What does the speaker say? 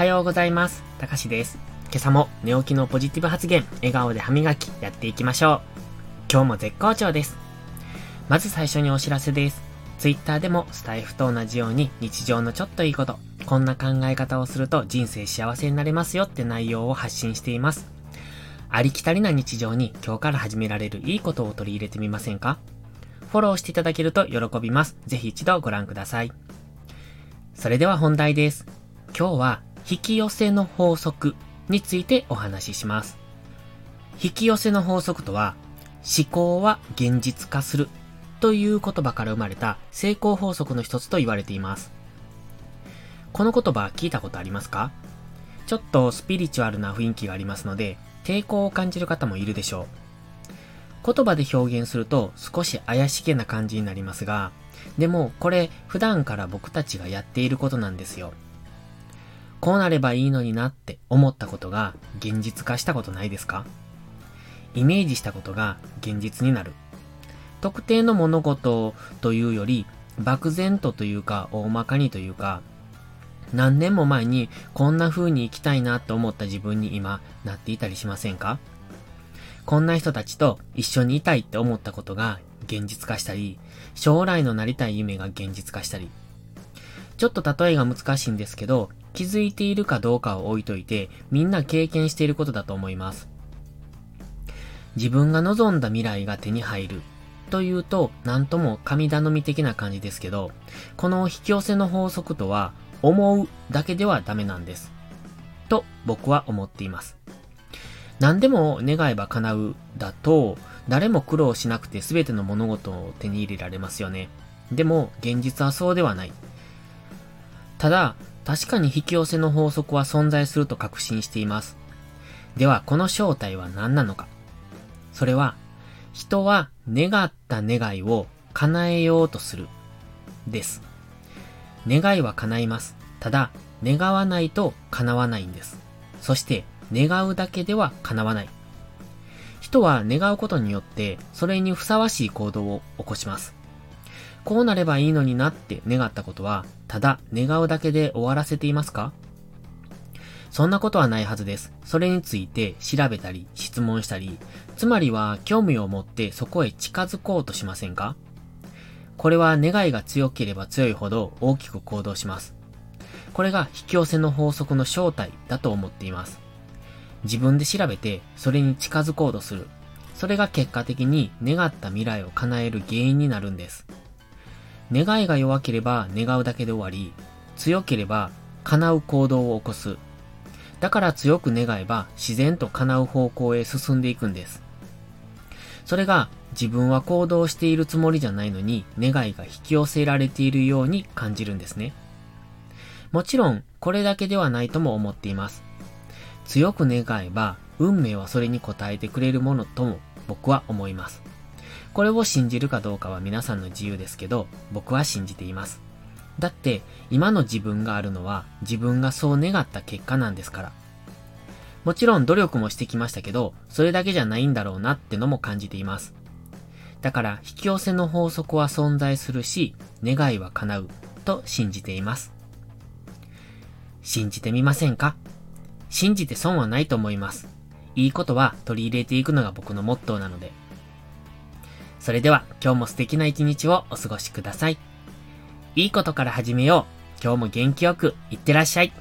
はようございます。たかしです。今朝も寝起きのポジティブ発言、笑顔で歯磨きやっていきましょう。今日も絶好調です。まず最初にお知らせです。Twitter でもスタイフと同じように日常のちょっといいこと、こんな考え方をすると人生幸せになれますよって内容を発信しています。ありきたりな日常に今日から始められるいいことを取り入れてみませんか？フォローしていただけると喜びます。ぜひ一度ご覧ください。それでは本題です。今日は引き寄せの法則についてお話しします。引き寄せの法則とは、思考は現実化するという言葉から生まれた成功法則の一つと言われています。この言葉聞いたことありますか？ちょっとスピリチュアルな雰囲気がありますので、抵抗を感じる方もいるでしょう。言葉で表現すると少し怪しげな感じになりますが、でもこれ普段から僕たちがやっていることなんですよ。こうなればいいのになって思ったことが現実化したことないですか？イメージしたことが現実になる。特定の物事というより、漠然とというか、大まかにというか、何年も前にこんな風に生きたいなと思った自分に今なっていたりしませんか？こんな人たちと一緒にいたいって思ったことが現実化したり、将来のなりたい夢が現実化したり。ちょっと例えが難しいんですけど、気づいているかどうかを置いといて、みんな経験していることだと思います。自分が望んだ未来が手に入る。というと、なんとも神頼み的な感じですけど、この引き寄せの法則とは、思うだけではダメなんです。と、僕は思っています。何でも願えば叶うだと、誰も苦労しなくて全ての物事を手に入れられますよね。でも、現実はそうではない。ただ、確かに引き寄せの法則は存在すると確信しています。では、この正体は何なのか。それは、人は願った願いを叶えようとする。です。願いは叶います。ただ、願わないと叶わないんです。そして、願うだけでは叶わない。人は願うことによって、それにふさわしい行動を起こします。こうなればいいのになって願ったことは、ただ願うだけで終わらせていますか？そんなことはないはずです。それについて調べたり、質問したり、つまりは興味を持ってそこへ近づこうとしませんか？これは願いが強ければ強いほど大きく行動します。これが引き寄せの法則の正体だと思っています。自分で調べて、それに近づこうとする。それが結果的に願った未来を叶える原因になるんです。願いが弱ければ願うだけで終わり、強ければ叶う行動を起こす。だから強く願えば自然と叶う方向へ進んでいくんです。それが自分は行動しているつもりじゃないのに願いが引き寄せられているように感じるんですね。もちろんこれだけではないとも思っています。強く願えば、運命はそれに応えてくれるものとも僕は思います。これを信じるかどうかは皆さんの自由ですけど、僕は信じています。だって、今の自分があるのは自分がそう願った結果なんですから。もちろん努力もしてきましたけど、それだけじゃないんだろうなってのも感じています。だから、引き寄せの法則は存在するし、願いは叶うと信じています。信じてみませんか？信じて損はないと思います。いいことは取り入れていくのが僕のモットーなので。それでは今日も素敵な一日をお過ごしください。いいことから始めよう。今日も元気よくいってらっしゃい。